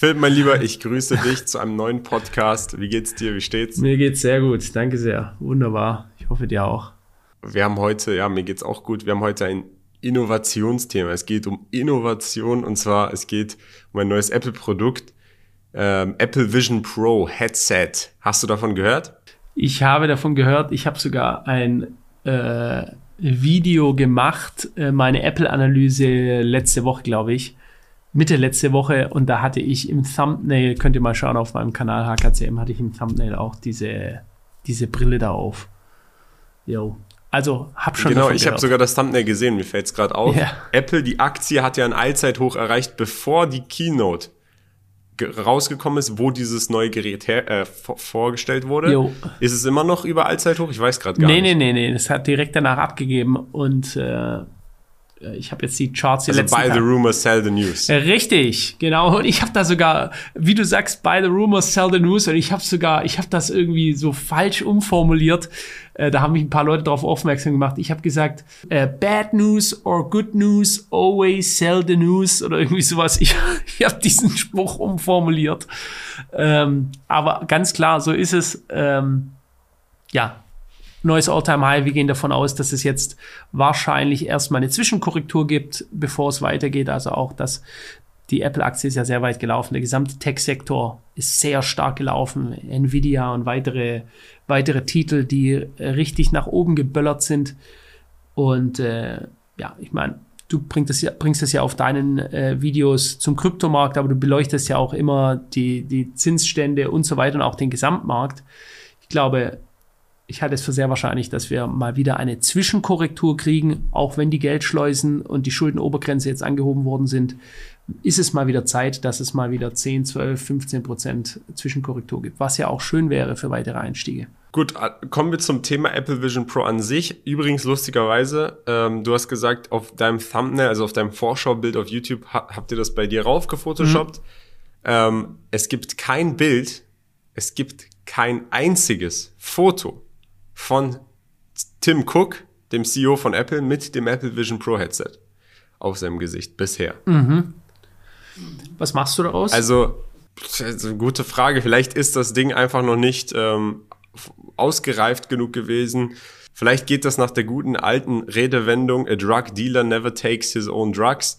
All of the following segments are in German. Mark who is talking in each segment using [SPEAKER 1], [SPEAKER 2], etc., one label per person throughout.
[SPEAKER 1] Philipp, mein Lieber, ich grüße dich zu einem neuen Podcast. Wie geht's dir? Wie steht's?
[SPEAKER 2] Mir geht's sehr gut. Danke sehr. Wunderbar. Ich hoffe dir auch.
[SPEAKER 1] Wir haben heute, ja, mir geht's auch gut. Wir haben heute ein Innovationsthema. Es geht um Innovation und zwar es geht um ein neues Apple-Produkt. Ähm, Apple Vision Pro Headset. Hast du davon gehört?
[SPEAKER 2] Ich habe davon gehört. Ich habe sogar ein äh, Video gemacht, äh, meine Apple-Analyse letzte Woche, glaube ich. Mitte letzte Woche und da hatte ich im Thumbnail, könnt ihr mal schauen auf meinem Kanal HKCM, hatte ich im Thumbnail auch diese, diese Brille da auf. Jo. Also hab schon.
[SPEAKER 1] Genau, ich habe sogar das Thumbnail gesehen, mir fällt es gerade auf. Ja. Apple, die Aktie hat ja ein Allzeithoch erreicht, bevor die Keynote rausgekommen ist, wo dieses neue Gerät her, äh, vorgestellt wurde. Jo. Ist es immer noch über Allzeithoch? Ich weiß gerade gar
[SPEAKER 2] nee,
[SPEAKER 1] nicht.
[SPEAKER 2] Nee, nee, nee, das hat direkt danach abgegeben und äh, ich habe jetzt die Charts
[SPEAKER 1] hier also buy the rumors, sell the news.
[SPEAKER 2] Richtig, genau. Und ich habe da sogar, wie du sagst, buy the rumors, sell the news. Und ich habe sogar, ich habe das irgendwie so falsch umformuliert. Äh, da haben mich ein paar Leute darauf aufmerksam gemacht. Ich habe gesagt, äh, bad news or good news, always sell the news oder irgendwie sowas. Ich, ich habe diesen Spruch umformuliert. Ähm, aber ganz klar, so ist es. Ähm, ja, neues All-Time-High. Wir gehen davon aus, dass es jetzt wahrscheinlich erstmal eine Zwischenkorrektur gibt, bevor es weitergeht. Also auch, dass die Apple-Aktie ist ja sehr weit gelaufen. Der gesamte Tech-Sektor ist sehr stark gelaufen. Nvidia und weitere, weitere Titel, die richtig nach oben geböllert sind. Und äh, ja, ich meine, du bringst das, ja, bringst das ja auf deinen äh, Videos zum Kryptomarkt, aber du beleuchtest ja auch immer die, die Zinsstände und so weiter und auch den Gesamtmarkt. Ich glaube, ich halte es für sehr wahrscheinlich, dass wir mal wieder eine Zwischenkorrektur kriegen, auch wenn die Geldschleusen und die Schuldenobergrenze jetzt angehoben worden sind. Ist es mal wieder Zeit, dass es mal wieder 10, 12, 15 Prozent Zwischenkorrektur gibt, was ja auch schön wäre für weitere Einstiege.
[SPEAKER 1] Gut, äh, kommen wir zum Thema Apple Vision Pro an sich. Übrigens lustigerweise, ähm, du hast gesagt, auf deinem Thumbnail, also auf deinem Vorschaubild auf YouTube, ha habt ihr das bei dir raufgefotoshoppt. Mhm. Ähm, es gibt kein Bild, es gibt kein einziges Foto von Tim Cook, dem CEO von Apple, mit dem Apple Vision Pro Headset auf seinem Gesicht bisher.
[SPEAKER 2] Mhm. Was machst du daraus?
[SPEAKER 1] Also, also, gute Frage. Vielleicht ist das Ding einfach noch nicht ähm, ausgereift genug gewesen. Vielleicht geht das nach der guten alten Redewendung, a drug dealer never takes his own drugs.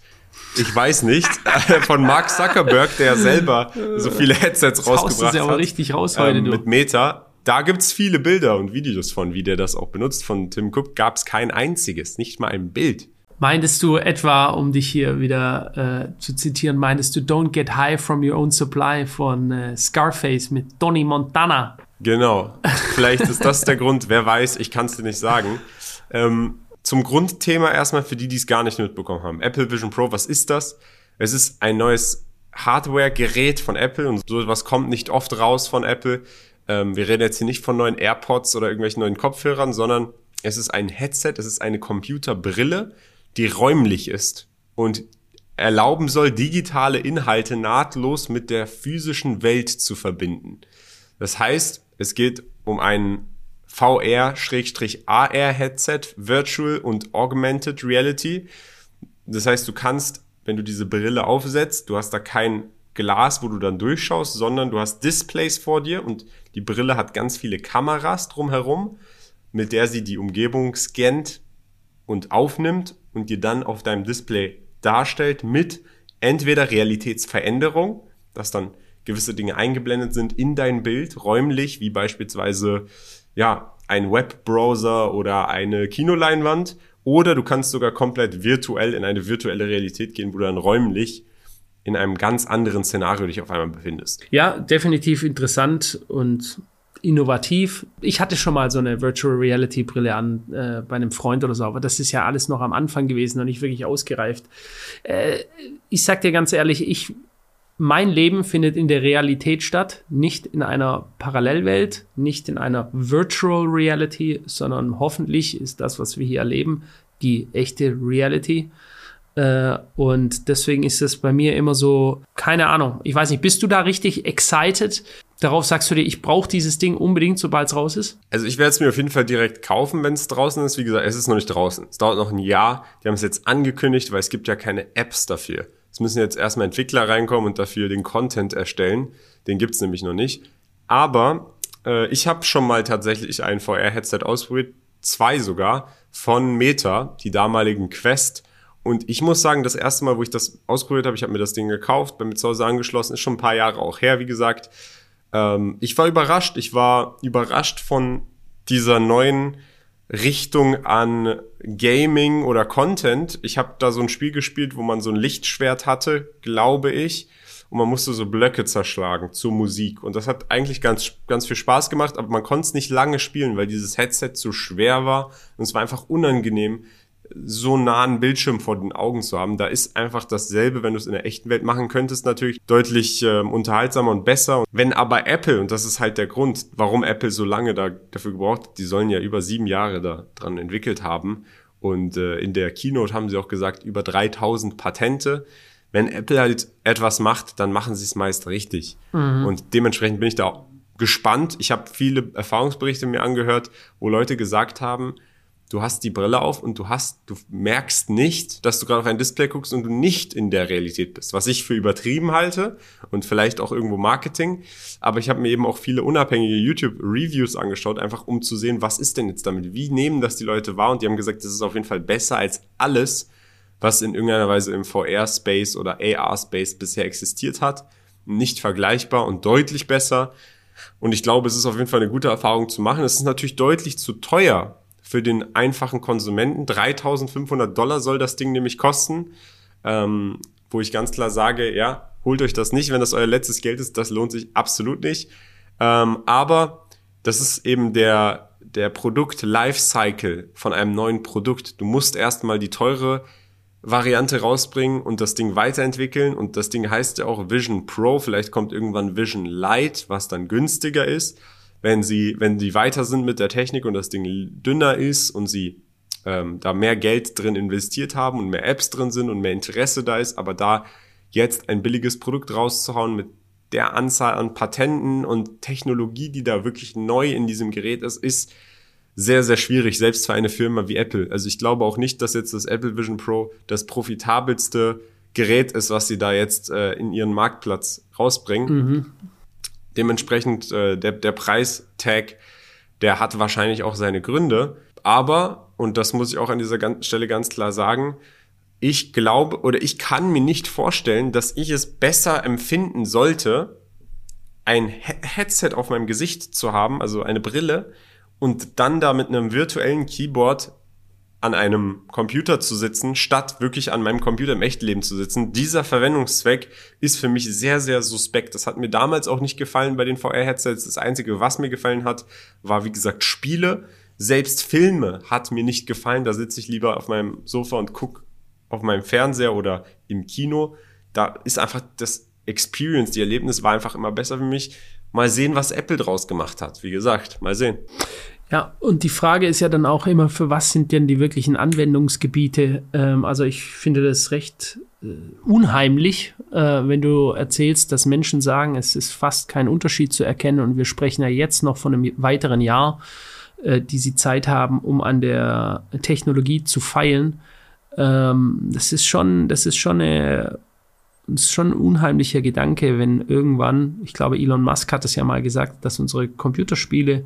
[SPEAKER 1] Ich weiß nicht. Von Mark Zuckerberg, der selber so viele Headsets das rausgebracht hat.
[SPEAKER 2] aber richtig raus heute,
[SPEAKER 1] ähm, Mit Meta da gibt's viele Bilder und Videos von, wie der das auch benutzt. Von Tim Cook gab's kein einziges, nicht mal ein Bild.
[SPEAKER 2] Meintest du etwa, um dich hier wieder äh, zu zitieren, meintest du Don't Get High from Your Own Supply von äh, Scarface mit Tony Montana?
[SPEAKER 1] Genau. Vielleicht ist das der Grund, wer weiß, ich kann es dir nicht sagen. Ähm, zum Grundthema erstmal für die, die es gar nicht mitbekommen haben. Apple Vision Pro, was ist das? Es ist ein neues Hardware-Gerät von Apple und sowas kommt nicht oft raus von Apple. Ähm, wir reden jetzt hier nicht von neuen AirPods oder irgendwelchen neuen Kopfhörern, sondern es ist ein Headset, es ist eine Computerbrille, die räumlich ist und erlauben soll, digitale Inhalte nahtlos mit der physischen Welt zu verbinden. Das heißt, es geht um ein VR-AR-Headset, Virtual und Augmented Reality. Das heißt, du kannst, wenn du diese Brille aufsetzt, du hast da kein Glas, wo du dann durchschaust, sondern du hast Displays vor dir und die Brille hat ganz viele Kameras drumherum, mit der sie die Umgebung scannt und aufnimmt und dir dann auf deinem Display darstellt mit entweder Realitätsveränderung, dass dann gewisse Dinge eingeblendet sind in dein Bild, räumlich, wie beispielsweise ja, ein Webbrowser oder eine Kinoleinwand, oder du kannst sogar komplett virtuell in eine virtuelle Realität gehen, wo du dann räumlich in einem ganz anderen Szenario dich auf einmal befindest.
[SPEAKER 2] Ja, definitiv interessant und innovativ. Ich hatte schon mal so eine Virtual Reality Brille an äh, bei einem Freund oder so, aber das ist ja alles noch am Anfang gewesen, noch nicht wirklich ausgereift. Äh, ich sag dir ganz ehrlich, ich mein Leben findet in der Realität statt, nicht in einer Parallelwelt, nicht in einer Virtual Reality, sondern hoffentlich ist das, was wir hier erleben, die echte Reality. Äh, und deswegen ist es bei mir immer so, keine Ahnung, ich weiß nicht, bist du da richtig excited? Darauf sagst du dir, ich brauche dieses Ding unbedingt, sobald es raus ist?
[SPEAKER 1] Also ich werde es mir auf jeden Fall direkt kaufen, wenn es draußen ist. Wie gesagt, es ist noch nicht draußen. Es dauert noch ein Jahr. Die haben es jetzt angekündigt, weil es gibt ja keine Apps dafür. Es müssen jetzt erstmal Entwickler reinkommen und dafür den Content erstellen. Den gibt's nämlich noch nicht. Aber äh, ich habe schon mal tatsächlich ein VR-Headset ausprobiert, zwei sogar, von Meta, die damaligen Quest. Und ich muss sagen, das erste Mal, wo ich das ausprobiert habe, ich habe mir das Ding gekauft, bei mir zu Hause angeschlossen, ist schon ein paar Jahre auch her, wie gesagt. Ähm, ich war überrascht. Ich war überrascht von dieser neuen Richtung an Gaming oder Content. Ich habe da so ein Spiel gespielt, wo man so ein Lichtschwert hatte, glaube ich. Und man musste so Blöcke zerschlagen zur Musik. Und das hat eigentlich ganz, ganz viel Spaß gemacht, aber man konnte es nicht lange spielen, weil dieses Headset zu schwer war. Und es war einfach unangenehm, so nah einen Bildschirm vor den Augen zu haben. Da ist einfach dasselbe, wenn du es in der echten Welt machen könntest, natürlich deutlich äh, unterhaltsamer und besser. Wenn aber Apple, und das ist halt der Grund, warum Apple so lange da, dafür gebraucht hat, die sollen ja über sieben Jahre da dran entwickelt haben. Und äh, in der Keynote haben sie auch gesagt, über 3000 Patente. Wenn Apple halt etwas macht, dann machen sie es meist richtig. Mhm. Und dementsprechend bin ich da gespannt. Ich habe viele Erfahrungsberichte mir angehört, wo Leute gesagt haben, du hast die Brille auf und du hast, du merkst nicht, dass du gerade auf ein Display guckst und du nicht in der Realität bist. Was ich für übertrieben halte und vielleicht auch irgendwo Marketing. Aber ich habe mir eben auch viele unabhängige YouTube-Reviews angeschaut, einfach um zu sehen, was ist denn jetzt damit? Wie nehmen das die Leute wahr? Und die haben gesagt, das ist auf jeden Fall besser als alles, was in irgendeiner Weise im VR-Space oder AR-Space bisher existiert hat. Nicht vergleichbar und deutlich besser. Und ich glaube, es ist auf jeden Fall eine gute Erfahrung zu machen. Es ist natürlich deutlich zu teuer für den einfachen Konsumenten. 3500 Dollar soll das Ding nämlich kosten, ähm, wo ich ganz klar sage, ja, holt euch das nicht, wenn das euer letztes Geld ist, das lohnt sich absolut nicht. Ähm, aber das ist eben der, der Produkt-Lifecycle von einem neuen Produkt. Du musst erstmal die teure Variante rausbringen und das Ding weiterentwickeln. Und das Ding heißt ja auch Vision Pro. Vielleicht kommt irgendwann Vision Lite, was dann günstiger ist wenn sie, wenn sie weiter sind mit der Technik und das Ding dünner ist und sie ähm, da mehr Geld drin investiert haben und mehr Apps drin sind und mehr Interesse da ist, aber da jetzt ein billiges Produkt rauszuhauen mit der Anzahl an Patenten und Technologie, die da wirklich neu in diesem Gerät ist, ist sehr, sehr schwierig, selbst für eine Firma wie Apple. Also ich glaube auch nicht, dass jetzt das Apple Vision Pro das profitabelste Gerät ist, was sie da jetzt äh, in ihren Marktplatz rausbringen. Mhm. Dementsprechend äh, der, der Preistag, der hat wahrscheinlich auch seine Gründe. Aber, und das muss ich auch an dieser Stelle ganz klar sagen, ich glaube oder ich kann mir nicht vorstellen, dass ich es besser empfinden sollte, ein Headset auf meinem Gesicht zu haben, also eine Brille, und dann da mit einem virtuellen Keyboard an einem Computer zu sitzen, statt wirklich an meinem Computer im Echtleben zu sitzen. Dieser Verwendungszweck ist für mich sehr, sehr suspekt. Das hat mir damals auch nicht gefallen bei den VR-Headsets. Das Einzige, was mir gefallen hat, war, wie gesagt, Spiele. Selbst Filme hat mir nicht gefallen. Da sitze ich lieber auf meinem Sofa und gucke auf meinem Fernseher oder im Kino. Da ist einfach das Experience, die Erlebnis war einfach immer besser für mich. Mal sehen, was Apple draus gemacht hat. Wie gesagt, mal sehen.
[SPEAKER 2] Ja, und die Frage ist ja dann auch immer, für was sind denn die wirklichen Anwendungsgebiete? Ähm, also ich finde das recht äh, unheimlich, äh, wenn du erzählst, dass Menschen sagen, es ist fast kein Unterschied zu erkennen und wir sprechen ja jetzt noch von einem weiteren Jahr, äh, die sie Zeit haben, um an der Technologie zu feilen. Ähm, das ist schon, das ist schon eine das ist schon ein unheimlicher Gedanke, wenn irgendwann, ich glaube, Elon Musk hat es ja mal gesagt, dass unsere Computerspiele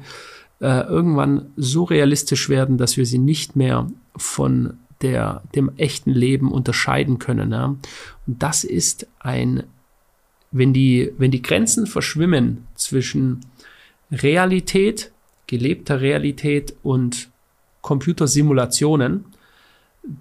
[SPEAKER 2] äh, irgendwann so realistisch werden, dass wir sie nicht mehr von der, dem echten Leben unterscheiden können. Ja? Und das ist ein, wenn die, wenn die Grenzen verschwimmen zwischen Realität, gelebter Realität und Computersimulationen,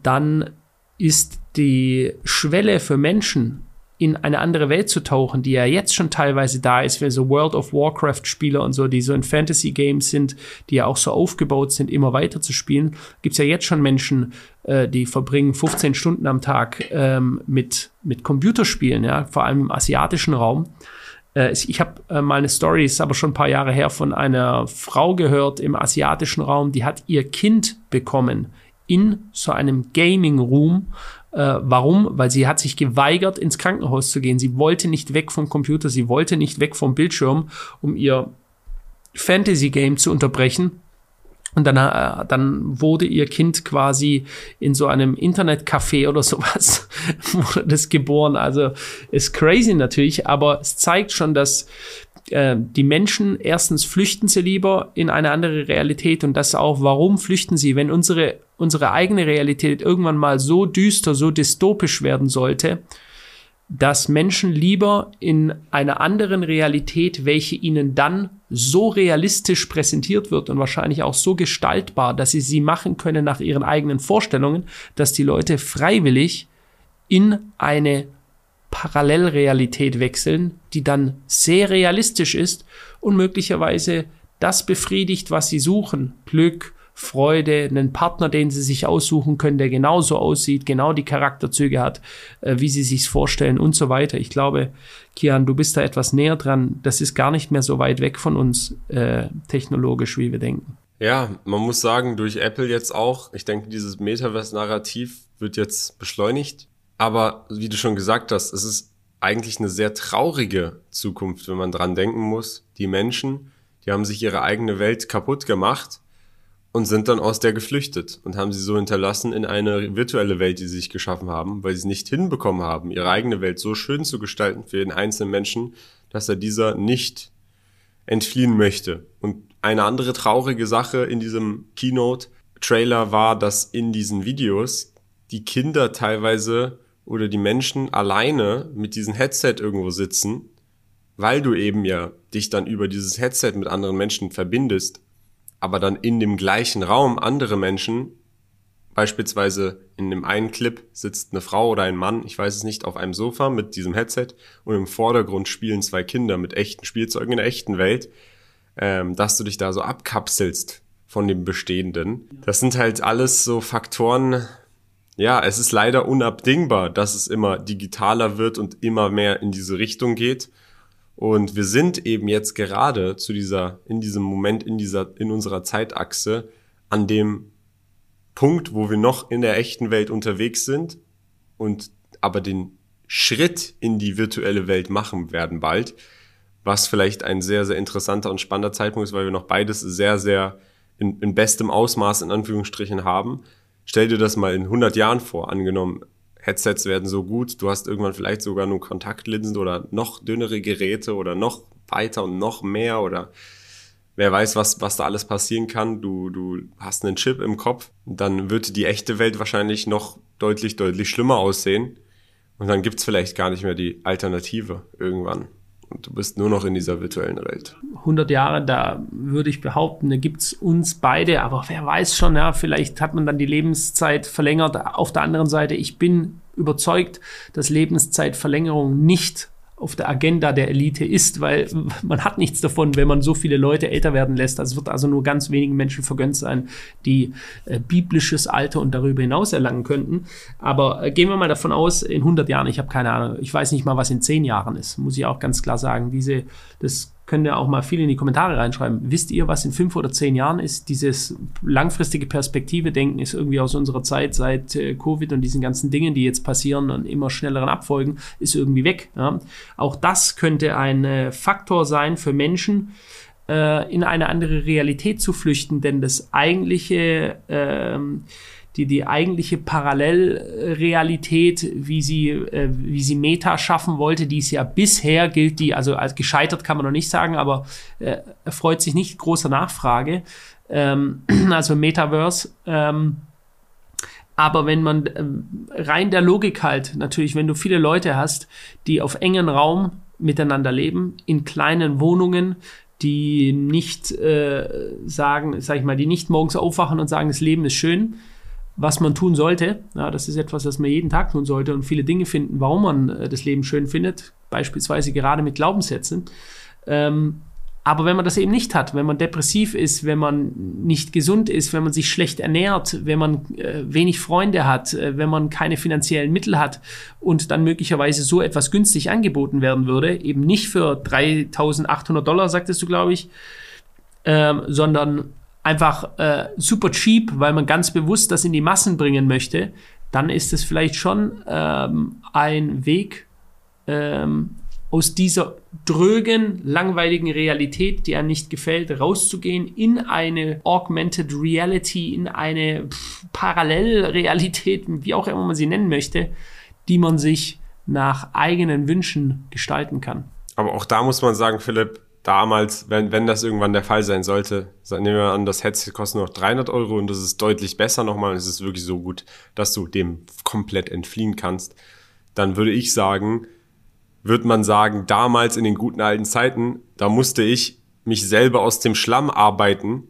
[SPEAKER 2] dann ist die Schwelle für Menschen, in eine andere Welt zu tauchen, die ja jetzt schon teilweise da ist, wie so World of Warcraft Spieler und so, die so in Fantasy Games sind, die ja auch so aufgebaut sind, immer weiter zu spielen, gibt's ja jetzt schon Menschen, äh, die verbringen 15 Stunden am Tag ähm, mit, mit Computerspielen, ja, vor allem im asiatischen Raum. Äh, ich habe äh, mal eine Story, ist aber schon ein paar Jahre her, von einer Frau gehört im asiatischen Raum, die hat ihr Kind bekommen in so einem Gaming Room, äh, warum? Weil sie hat sich geweigert, ins Krankenhaus zu gehen. Sie wollte nicht weg vom Computer, sie wollte nicht weg vom Bildschirm, um ihr Fantasy-Game zu unterbrechen. Und dann, äh, dann wurde ihr Kind quasi in so einem Internetcafé oder sowas wurde das geboren. Also ist crazy natürlich, aber es zeigt schon, dass äh, die Menschen erstens flüchten sie lieber in eine andere Realität und das auch, warum flüchten sie, wenn unsere, unsere eigene Realität irgendwann mal so düster, so dystopisch werden sollte, dass Menschen lieber in einer anderen Realität, welche ihnen dann so realistisch präsentiert wird und wahrscheinlich auch so gestaltbar, dass sie sie machen können nach ihren eigenen Vorstellungen, dass die Leute freiwillig in eine Parallelrealität wechseln, die dann sehr realistisch ist und möglicherweise das befriedigt, was sie suchen. Glück, Freude, einen Partner, den sie sich aussuchen können, der genauso aussieht, genau die Charakterzüge hat, äh, wie sie sich vorstellen und so weiter. Ich glaube, Kian, du bist da etwas näher dran. Das ist gar nicht mehr so weit weg von uns äh, technologisch, wie wir denken.
[SPEAKER 1] Ja, man muss sagen, durch Apple jetzt auch, ich denke, dieses Metaverse-Narrativ wird jetzt beschleunigt. Aber wie du schon gesagt hast, es ist eigentlich eine sehr traurige Zukunft, wenn man dran denken muss. Die Menschen, die haben sich ihre eigene Welt kaputt gemacht und sind dann aus der geflüchtet und haben sie so hinterlassen in eine virtuelle Welt, die sie sich geschaffen haben, weil sie es nicht hinbekommen haben, ihre eigene Welt so schön zu gestalten für den einzelnen Menschen, dass er dieser nicht entfliehen möchte. Und eine andere traurige Sache in diesem Keynote-Trailer war, dass in diesen Videos die Kinder teilweise oder die Menschen alleine mit diesem Headset irgendwo sitzen, weil du eben ja dich dann über dieses Headset mit anderen Menschen verbindest aber dann in dem gleichen Raum andere Menschen, beispielsweise in dem einen Clip sitzt eine Frau oder ein Mann, ich weiß es nicht, auf einem Sofa mit diesem Headset und im Vordergrund spielen zwei Kinder mit echten Spielzeugen in der echten Welt, ähm, dass du dich da so abkapselst von dem Bestehenden. Das sind halt alles so Faktoren, ja, es ist leider unabdingbar, dass es immer digitaler wird und immer mehr in diese Richtung geht. Und wir sind eben jetzt gerade zu dieser, in diesem Moment, in dieser, in unserer Zeitachse an dem Punkt, wo wir noch in der echten Welt unterwegs sind und aber den Schritt in die virtuelle Welt machen werden bald, was vielleicht ein sehr, sehr interessanter und spannender Zeitpunkt ist, weil wir noch beides sehr, sehr in, in bestem Ausmaß in Anführungsstrichen haben. Stell dir das mal in 100 Jahren vor, angenommen, Headsets werden so gut, du hast irgendwann vielleicht sogar nur Kontaktlinsen oder noch dünnere Geräte oder noch weiter und noch mehr oder wer weiß, was, was da alles passieren kann. Du, du hast einen Chip im Kopf, dann wird die echte Welt wahrscheinlich noch deutlich, deutlich schlimmer aussehen. Und dann gibt's vielleicht gar nicht mehr die Alternative irgendwann. Und du bist nur noch in dieser virtuellen Welt.
[SPEAKER 2] 100 Jahre, da würde ich behaupten, da gibt's uns beide, aber wer weiß schon, ja, vielleicht hat man dann die Lebenszeit verlängert. Auf der anderen Seite, ich bin überzeugt, dass Lebenszeitverlängerung nicht auf der Agenda der Elite ist, weil man hat nichts davon, wenn man so viele Leute älter werden lässt. Es wird also nur ganz wenigen Menschen vergönnt sein, die äh, biblisches Alter und darüber hinaus erlangen könnten. Aber äh, gehen wir mal davon aus, in 100 Jahren, ich habe keine Ahnung, ich weiß nicht mal, was in 10 Jahren ist, muss ich auch ganz klar sagen. Diese, das können ja auch mal viele in die Kommentare reinschreiben. Wisst ihr, was in fünf oder zehn Jahren ist? Dieses langfristige Perspektive-Denken ist irgendwie aus unserer Zeit seit äh, Covid und diesen ganzen Dingen, die jetzt passieren und immer schnelleren Abfolgen, ist irgendwie weg. Ja? Auch das könnte ein äh, Faktor sein für Menschen, äh, in eine andere Realität zu flüchten, denn das eigentliche ähm, die die eigentliche Parallelrealität, wie sie, äh, wie sie Meta schaffen wollte, die es ja bisher gilt, die, also als gescheitert kann man noch nicht sagen, aber äh, erfreut sich nicht großer Nachfrage. Ähm, also Metaverse. Ähm, aber wenn man äh, rein der Logik halt, natürlich, wenn du viele Leute hast, die auf engen Raum miteinander leben, in kleinen Wohnungen, die nicht äh, sagen, sag ich mal, die nicht morgens aufwachen und sagen, das Leben ist schön, was man tun sollte. Ja, das ist etwas, was man jeden Tag tun sollte und viele Dinge finden, warum man äh, das Leben schön findet, beispielsweise gerade mit Glaubenssätzen. Ähm, aber wenn man das eben nicht hat, wenn man depressiv ist, wenn man nicht gesund ist, wenn man sich schlecht ernährt, wenn man äh, wenig Freunde hat, äh, wenn man keine finanziellen Mittel hat und dann möglicherweise so etwas günstig angeboten werden würde, eben nicht für 3800 Dollar, sagtest du, glaube ich, ähm, sondern einfach äh, super cheap, weil man ganz bewusst das in die Massen bringen möchte, dann ist es vielleicht schon ähm, ein Weg, ähm, aus dieser drögen, langweiligen Realität, die einem nicht gefällt, rauszugehen in eine Augmented Reality, in eine Parallelrealität, wie auch immer man sie nennen möchte, die man sich nach eigenen Wünschen gestalten kann.
[SPEAKER 1] Aber auch da muss man sagen, Philipp, damals, wenn, wenn das irgendwann der Fall sein sollte, nehmen wir an, das Headset kostet noch 300 Euro und das ist deutlich besser nochmal, es ist wirklich so gut, dass du dem komplett entfliehen kannst, dann würde ich sagen, wird man sagen, damals in den guten alten Zeiten, da musste ich mich selber aus dem Schlamm arbeiten,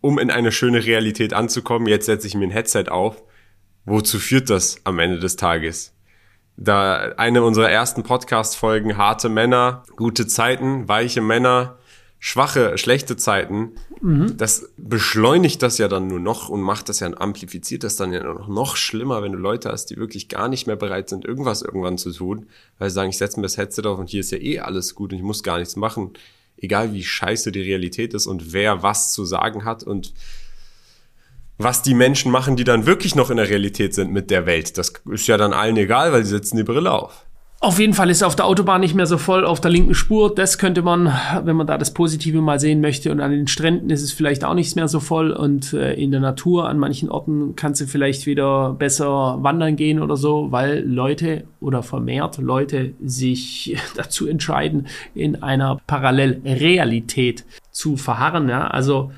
[SPEAKER 1] um in eine schöne Realität anzukommen. Jetzt setze ich mir ein Headset auf. Wozu führt das am Ende des Tages? Da eine unserer ersten Podcast-Folgen, harte Männer, gute Zeiten, weiche Männer, schwache, schlechte Zeiten, mhm. das beschleunigt das ja dann nur noch und macht das ja, amplifiziert das dann ja noch, noch schlimmer, wenn du Leute hast, die wirklich gar nicht mehr bereit sind, irgendwas irgendwann zu tun, weil sie sagen, ich setze mir das Headset auf und hier ist ja eh alles gut und ich muss gar nichts machen, egal wie scheiße die Realität ist und wer was zu sagen hat und was die Menschen machen, die dann wirklich noch in der Realität sind mit der Welt. Das ist ja dann allen egal, weil sie setzen die Brille auf.
[SPEAKER 2] Auf jeden Fall ist auf der Autobahn nicht mehr so voll auf der linken Spur. Das könnte man, wenn man da das Positive mal sehen möchte. Und an den Stränden ist es vielleicht auch nicht mehr so voll. Und äh, in der Natur an manchen Orten kannst du vielleicht wieder besser wandern gehen oder so, weil Leute oder vermehrt Leute sich dazu entscheiden, in einer Parallelrealität zu verharren. Ja? Also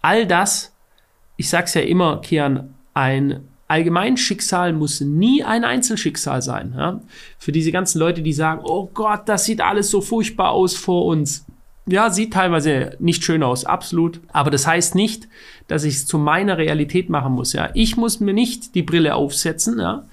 [SPEAKER 2] all das, ich sag's ja immer, Kian, ein Allgemeinschicksal muss nie ein Einzelschicksal sein. Ja? Für diese ganzen Leute, die sagen, oh Gott, das sieht alles so furchtbar aus vor uns. Ja, sieht teilweise nicht schön aus, absolut. Aber das heißt nicht, dass ich es zu meiner Realität machen muss. Ja, ich muss mir nicht die Brille aufsetzen, ja,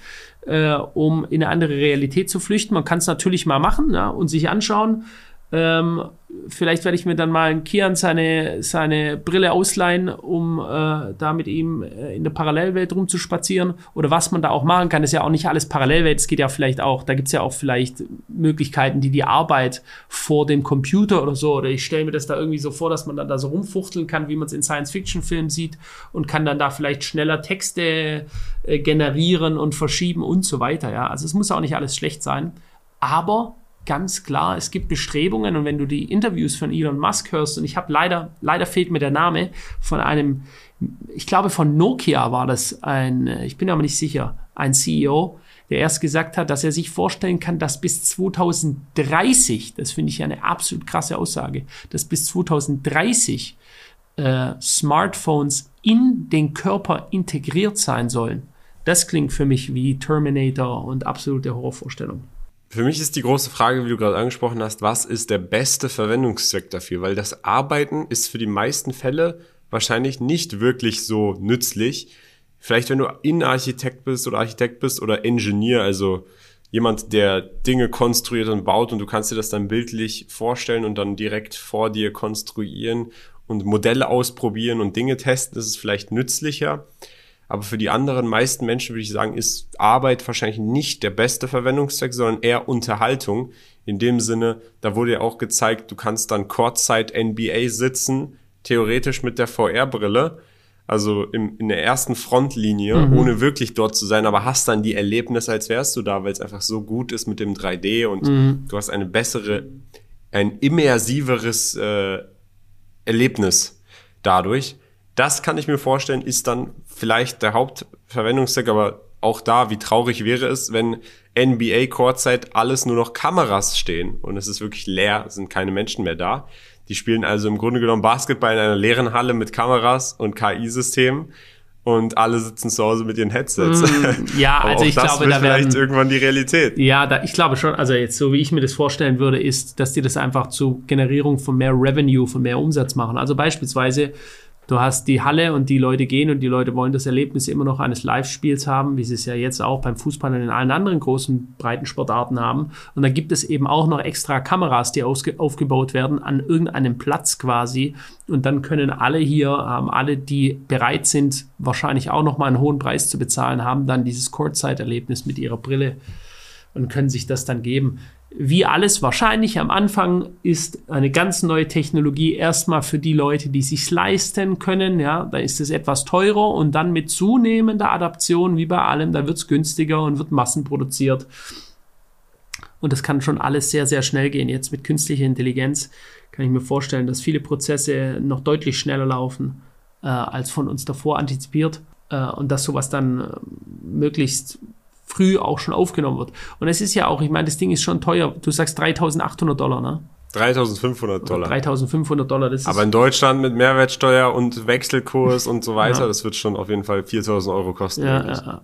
[SPEAKER 2] äh, um in eine andere Realität zu flüchten. Man kann es natürlich mal machen ja, und sich anschauen. Ähm, vielleicht werde ich mir dann mal Kian seine, seine Brille ausleihen, um äh, da mit ihm äh, in der Parallelwelt rumzuspazieren. Oder was man da auch machen kann, ist ja auch nicht alles Parallelwelt. Es geht ja vielleicht auch, da gibt es ja auch vielleicht Möglichkeiten, die die Arbeit vor dem Computer oder so, oder ich stelle mir das da irgendwie so vor, dass man dann da so rumfuchteln kann, wie man es in Science-Fiction-Filmen sieht und kann dann da vielleicht schneller Texte äh, generieren und verschieben und so weiter. Ja, also es muss auch nicht alles schlecht sein. Aber ganz klar, es gibt Bestrebungen und wenn du die Interviews von Elon Musk hörst, und ich habe leider, leider fehlt mir der Name von einem, ich glaube von Nokia war das ein, ich bin aber nicht sicher, ein CEO, der erst gesagt hat, dass er sich vorstellen kann, dass bis 2030, das finde ich eine absolut krasse Aussage, dass bis 2030 äh, Smartphones in den Körper integriert sein sollen. Das klingt für mich wie Terminator und absolute Horrorvorstellung.
[SPEAKER 1] Für mich ist die große Frage, wie du gerade angesprochen hast, was ist der beste Verwendungszweck dafür? Weil das Arbeiten ist für die meisten Fälle wahrscheinlich nicht wirklich so nützlich. Vielleicht wenn du Innenarchitekt bist oder Architekt bist oder Ingenieur, also jemand, der Dinge konstruiert und baut und du kannst dir das dann bildlich vorstellen und dann direkt vor dir konstruieren und Modelle ausprobieren und Dinge testen, das ist vielleicht nützlicher. Aber für die anderen meisten Menschen würde ich sagen, ist Arbeit wahrscheinlich nicht der beste Verwendungszweck, sondern eher Unterhaltung. In dem Sinne, da wurde ja auch gezeigt, du kannst dann Kurzzeit NBA sitzen, theoretisch mit der VR-Brille, also im, in der ersten Frontlinie, mhm. ohne wirklich dort zu sein, aber hast dann die Erlebnisse, als wärst du da, weil es einfach so gut ist mit dem 3D und mhm. du hast eine bessere, ein immersiveres äh, Erlebnis dadurch. Das kann ich mir vorstellen, ist dann vielleicht der Hauptverwendungszweck, aber auch da, wie traurig wäre es, wenn NBA Courtzeit alles nur noch Kameras stehen und es ist wirklich leer, sind keine Menschen mehr da. Die spielen also im Grunde genommen Basketball in einer leeren Halle mit Kameras und KI-Systemen und alle sitzen zu Hause mit ihren Headsets.
[SPEAKER 2] Mm, ja, also ich glaube,
[SPEAKER 1] da vielleicht werden, irgendwann die Realität.
[SPEAKER 2] Ja, da, ich glaube schon, also jetzt so wie ich mir das vorstellen würde, ist, dass die das einfach zur Generierung von mehr Revenue, von mehr Umsatz machen. Also beispielsweise Du hast die Halle und die Leute gehen und die Leute wollen das Erlebnis immer noch eines Live-Spiels haben, wie sie es ja jetzt auch beim Fußball und in allen anderen großen breiten Sportarten haben. Und dann gibt es eben auch noch extra Kameras, die aufgebaut werden an irgendeinem Platz quasi. Und dann können alle hier, ähm, alle, die bereit sind, wahrscheinlich auch noch mal einen hohen Preis zu bezahlen, haben dann dieses Courtside-Erlebnis mit ihrer Brille und können sich das dann geben wie alles wahrscheinlich am Anfang ist eine ganz neue Technologie erstmal für die Leute, die sich leisten können. Ja, da ist es etwas teurer und dann mit zunehmender Adaption, wie bei allem, da wird es günstiger und wird massenproduziert. Und das kann schon alles sehr, sehr schnell gehen. Jetzt mit künstlicher Intelligenz kann ich mir vorstellen, dass viele Prozesse noch deutlich schneller laufen, äh, als von uns davor antizipiert. Äh, und dass sowas dann äh, möglichst früh auch schon aufgenommen wird. Und es ist ja auch, ich meine, das Ding ist schon teuer. Du sagst 3800 Dollar, ne?
[SPEAKER 1] 3500 Dollar.
[SPEAKER 2] 3500 Dollar,
[SPEAKER 1] das ist. Aber in Deutschland mit Mehrwertsteuer und Wechselkurs und so weiter, ja. das wird schon auf jeden Fall 4000 Euro kosten.
[SPEAKER 2] Ja, ja,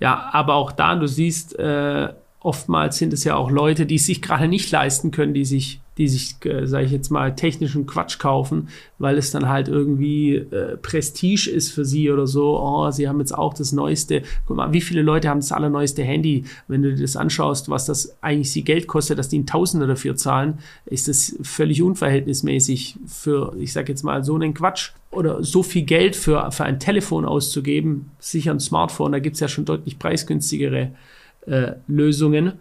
[SPEAKER 2] ja. aber auch da, du siehst, äh, oftmals sind es ja auch Leute, die es sich gerade nicht leisten können, die sich, die sich, äh, sage ich jetzt mal, technischen Quatsch kaufen, weil es dann halt irgendwie äh, Prestige ist für sie oder so. Oh, sie haben jetzt auch das neueste. Guck mal, wie viele Leute haben das allerneueste Handy? Wenn du dir das anschaust, was das eigentlich sie Geld kostet, dass die ein Tausender dafür zahlen, ist das völlig unverhältnismäßig für, ich sage jetzt mal, so einen Quatsch oder so viel Geld für, für ein Telefon auszugeben, sicher ein Smartphone, da gibt es ja schon deutlich preisgünstigere äh, Lösungen.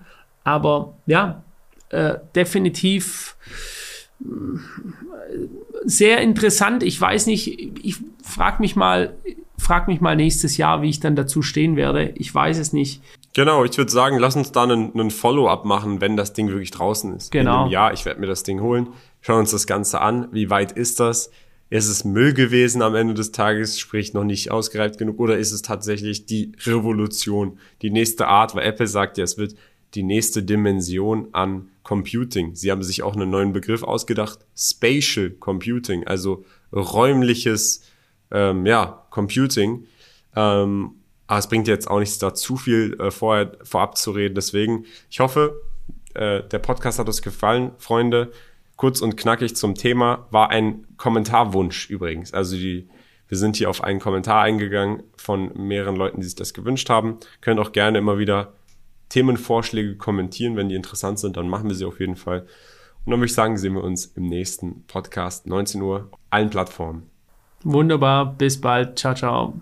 [SPEAKER 2] Aber ja, äh, definitiv äh, sehr interessant. Ich weiß nicht, ich frage mich mal, frag mich mal nächstes Jahr, wie ich dann dazu stehen werde. Ich weiß es nicht.
[SPEAKER 1] Genau, ich würde sagen, lass uns da einen, einen Follow-up machen, wenn das Ding wirklich draußen ist.
[SPEAKER 2] Genau.
[SPEAKER 1] Ja, ich werde mir das Ding holen. Schauen uns das Ganze an. Wie weit ist das? ist es Müll gewesen am Ende des Tages, sprich noch nicht ausgereift genug, oder ist es tatsächlich die Revolution, die nächste Art, weil Apple sagt ja, es wird die nächste Dimension an Computing. Sie haben sich auch einen neuen Begriff ausgedacht, Spatial Computing, also räumliches ähm, ja, Computing. Ähm, aber es bringt jetzt auch nichts da zu viel äh, vorher, vorab zu reden. Deswegen, ich hoffe, äh, der Podcast hat euch gefallen, Freunde kurz und knackig zum Thema, war ein Kommentarwunsch übrigens. Also die, wir sind hier auf einen Kommentar eingegangen von mehreren Leuten, die sich das gewünscht haben. Können auch gerne immer wieder Themenvorschläge kommentieren, wenn die interessant sind, dann machen wir sie auf jeden Fall. Und dann würde ich sagen, sehen wir uns im nächsten Podcast, 19 Uhr, allen Plattformen.
[SPEAKER 2] Wunderbar, bis bald. Ciao, ciao.